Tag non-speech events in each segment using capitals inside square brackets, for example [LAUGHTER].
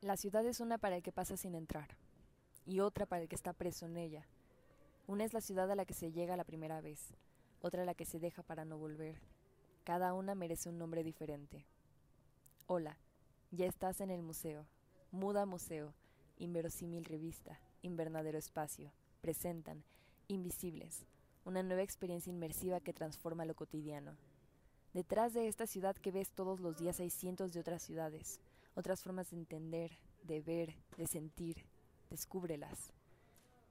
La ciudad es una para el que pasa sin entrar, y otra para el que está preso en ella. Una es la ciudad a la que se llega la primera vez, otra la que se deja para no volver. Cada una merece un nombre diferente. Hola, ya estás en el museo. Muda Museo, Inverosímil Revista, Invernadero Espacio, presentan Invisibles, una nueva experiencia inmersiva que transforma lo cotidiano. Detrás de esta ciudad que ves todos los días hay cientos de otras ciudades, otras formas de entender, de ver, de sentir. Descúbrelas.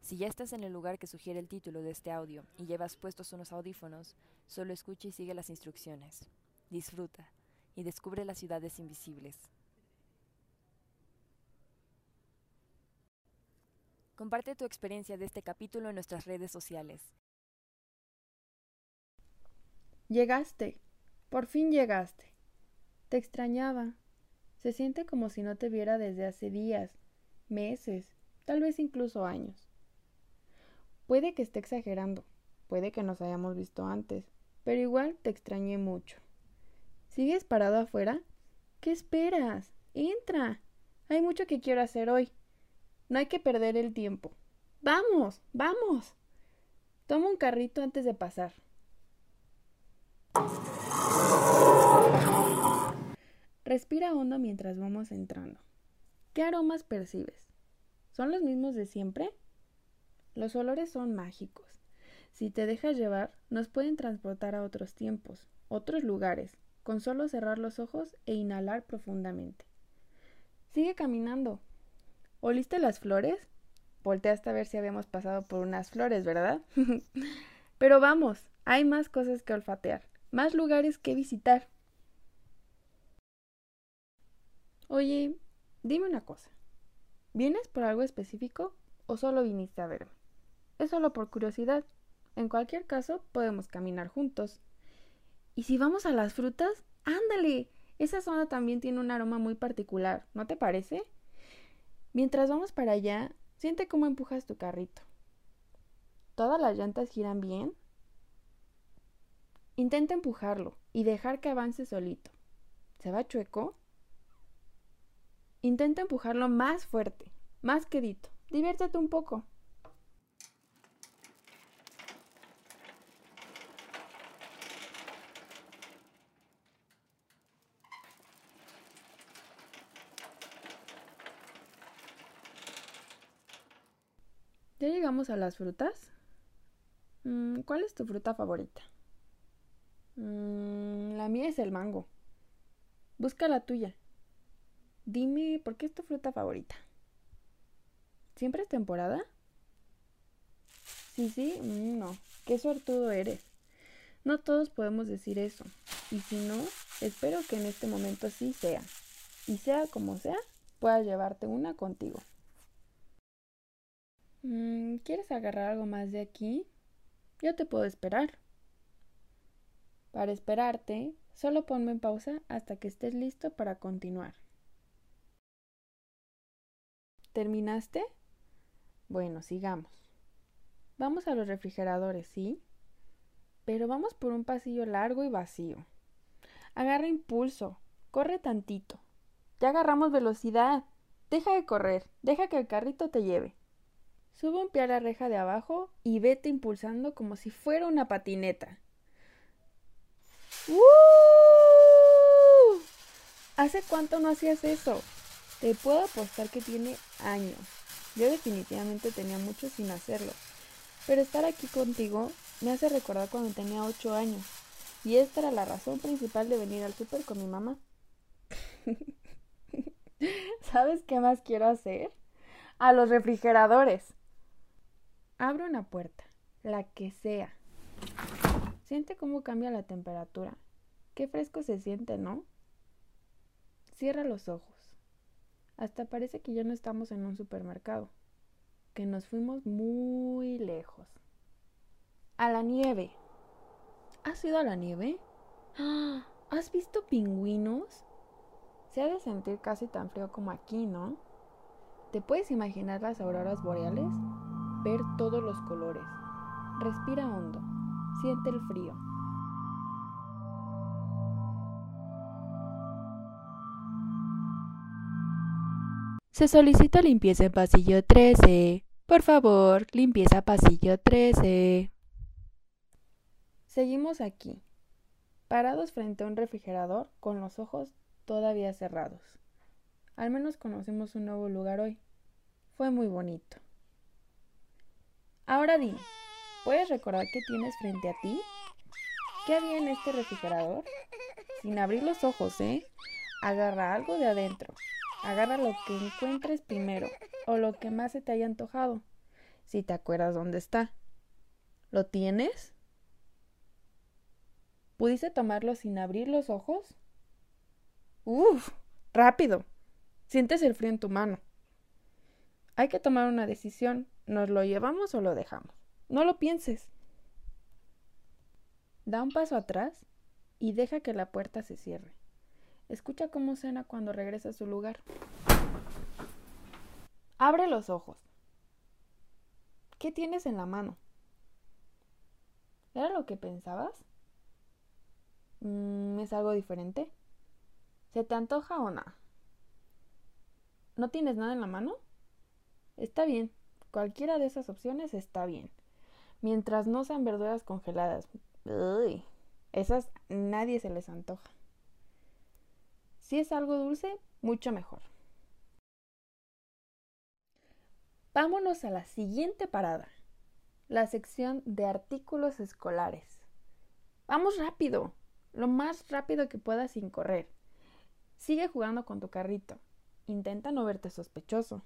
Si ya estás en el lugar que sugiere el título de este audio y llevas puestos unos audífonos, solo escucha y sigue las instrucciones. Disfruta y descubre las ciudades invisibles. Comparte tu experiencia de este capítulo en nuestras redes sociales. Llegaste. Por fin llegaste. Te extrañaba. Se siente como si no te viera desde hace días, meses, tal vez incluso años. Puede que esté exagerando, puede que nos hayamos visto antes, pero igual te extrañé mucho. ¿Sigues parado afuera? ¿Qué esperas? Entra. Hay mucho que quiero hacer hoy. No hay que perder el tiempo. Vamos, vamos. Toma un carrito antes de pasar. Respira hondo mientras vamos entrando. ¿Qué aromas percibes? ¿Son los mismos de siempre? Los olores son mágicos. Si te dejas llevar, nos pueden transportar a otros tiempos, otros lugares, con solo cerrar los ojos e inhalar profundamente. Sigue caminando. ¿Oliste las flores? Volteaste a ver si habíamos pasado por unas flores, ¿verdad? [LAUGHS] Pero vamos, hay más cosas que olfatear, más lugares que visitar. Oye, dime una cosa. ¿Vienes por algo específico o solo viniste a verme? Es solo por curiosidad. En cualquier caso, podemos caminar juntos. ¿Y si vamos a las frutas? ¡Ándale! Esa zona también tiene un aroma muy particular, ¿no te parece? Mientras vamos para allá, siente cómo empujas tu carrito. ¿Todas las llantas giran bien? Intenta empujarlo y dejar que avance solito. ¿Se va chueco? Intenta empujarlo más fuerte, más quedito. Diviértete un poco. ¿Ya llegamos a las frutas? Mm, ¿Cuál es tu fruta favorita? Mm, la mía es el mango. Busca la tuya. Dime, ¿por qué es tu fruta favorita? ¿Siempre es temporada? Sí, sí, mm, no. Qué suertudo eres. No todos podemos decir eso. Y si no, espero que en este momento sí sea. Y sea como sea, puedas llevarte una contigo. Mm, ¿Quieres agarrar algo más de aquí? Yo te puedo esperar. Para esperarte, solo ponme en pausa hasta que estés listo para continuar. ¿Terminaste? Bueno, sigamos. Vamos a los refrigeradores, ¿sí? Pero vamos por un pasillo largo y vacío. Agarra impulso. Corre tantito. Ya agarramos velocidad. Deja de correr. Deja que el carrito te lleve. Sube un pie a la reja de abajo y vete impulsando como si fuera una patineta. ¡Uh! ¿Hace cuánto no hacías eso? Te puedo apostar que tiene años. Yo definitivamente tenía mucho sin hacerlo. Pero estar aquí contigo me hace recordar cuando tenía ocho años. Y esta era la razón principal de venir al súper con mi mamá. [LAUGHS] ¿Sabes qué más quiero hacer? A los refrigeradores. Abro una puerta, la que sea. Siente cómo cambia la temperatura. Qué fresco se siente, ¿no? Cierra los ojos. Hasta parece que ya no estamos en un supermercado, que nos fuimos muy lejos. A la nieve. ¿Has ido a la nieve? [GASPS] ¿Has visto pingüinos? Se ha de sentir casi tan frío como aquí, ¿no? ¿Te puedes imaginar las auroras boreales? Ver todos los colores. Respira hondo. Siente el frío. Se solicita limpieza en pasillo 13. Por favor, limpieza pasillo 13. Seguimos aquí, parados frente a un refrigerador con los ojos todavía cerrados. Al menos conocemos un nuevo lugar hoy. Fue muy bonito. Ahora dime, ¿puedes recordar qué tienes frente a ti? ¿Qué había en este refrigerador? Sin abrir los ojos, ¿eh? Agarra algo de adentro. Agarra lo que encuentres primero o lo que más se te haya antojado, si te acuerdas dónde está. ¿Lo tienes? ¿Pudiste tomarlo sin abrir los ojos? ¡Uf! ¡Rápido! Sientes el frío en tu mano. Hay que tomar una decisión. ¿Nos lo llevamos o lo dejamos? No lo pienses. Da un paso atrás y deja que la puerta se cierre. Escucha cómo suena cuando regresa a su lugar. Abre los ojos. ¿Qué tienes en la mano? ¿Era lo que pensabas? Mm, ¿Es algo diferente? ¿Se te antoja o no? ¿No tienes nada en la mano? Está bien. Cualquiera de esas opciones está bien. Mientras no sean verduras congeladas. Uy, esas nadie se les antoja. Si es algo dulce, mucho mejor. Vámonos a la siguiente parada, la sección de artículos escolares. Vamos rápido, lo más rápido que puedas sin correr. Sigue jugando con tu carrito. Intenta no verte sospechoso.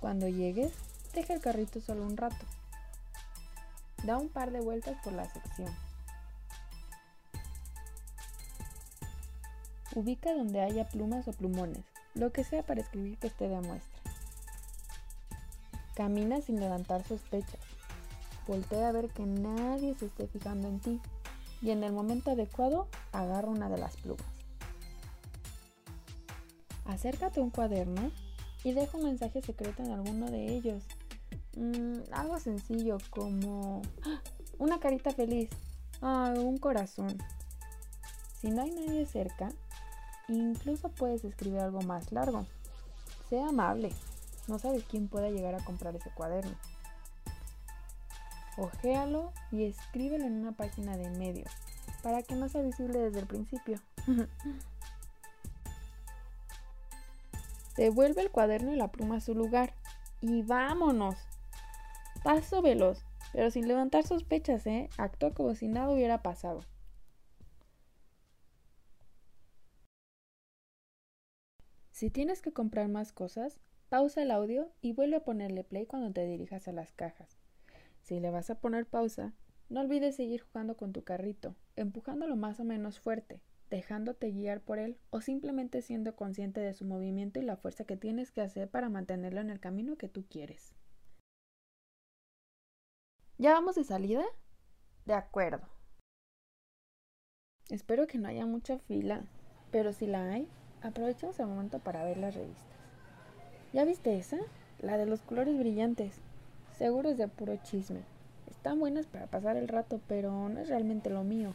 Cuando llegues, deja el carrito solo un rato. Da un par de vueltas por la sección. Ubica donde haya plumas o plumones, lo que sea para escribir que esté de muestra. Camina sin levantar sospechas. Voltea a ver que nadie se esté fijando en ti y en el momento adecuado agarra una de las plumas. Acércate a un cuaderno y deja un mensaje secreto en alguno de ellos. Mm, algo sencillo como ¡Ah! una carita feliz, ah, un corazón. Si no hay nadie cerca, incluso puedes escribir algo más largo. Sea amable, no sabes quién pueda llegar a comprar ese cuaderno. Ojéalo y escríbelo en una página de medio, para que no sea visible desde el principio. [LAUGHS] Devuelve el cuaderno y la pluma a su lugar. Y vámonos. Paso veloz, pero sin levantar sospechas, ¿eh? Actúa como si nada hubiera pasado. Si tienes que comprar más cosas, pausa el audio y vuelve a ponerle play cuando te dirijas a las cajas. Si le vas a poner pausa, no olvides seguir jugando con tu carrito, empujándolo más o menos fuerte, dejándote guiar por él o simplemente siendo consciente de su movimiento y la fuerza que tienes que hacer para mantenerlo en el camino que tú quieres. ¿Ya vamos de salida? De acuerdo. Espero que no haya mucha fila, pero si la hay, aprovechemos el momento para ver las revistas. ¿Ya viste esa? La de los colores brillantes. Seguro es de puro chisme. Están buenas para pasar el rato, pero no es realmente lo mío.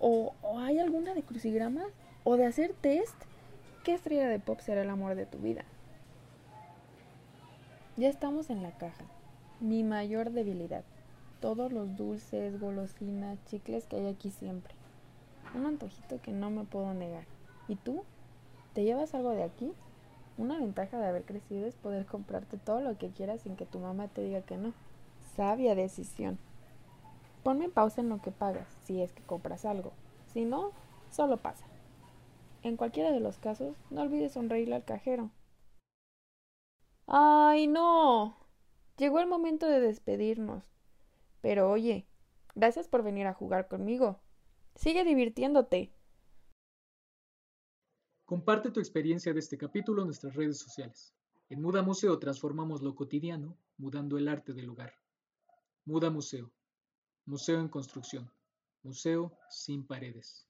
¿O, hay alguna de crucigramas? ¿O de hacer test? ¿Qué estrella de pop será el amor de tu vida? Ya estamos en la caja. Mi mayor debilidad. Todos los dulces, golosinas, chicles que hay aquí siempre. Un antojito que no me puedo negar. ¿Y tú? ¿Te llevas algo de aquí? Una ventaja de haber crecido es poder comprarte todo lo que quieras sin que tu mamá te diga que no. Sabia decisión. Ponme pausa en lo que pagas, si es que compras algo. Si no, solo pasa. En cualquiera de los casos, no olvides sonreírle al cajero. ¡Ay, no! Llegó el momento de despedirnos. Pero oye, gracias por venir a jugar conmigo. Sigue divirtiéndote. Comparte tu experiencia de este capítulo en nuestras redes sociales. En Muda Museo transformamos lo cotidiano, mudando el arte del lugar. Muda Museo. Museo en construcción. Museo sin paredes.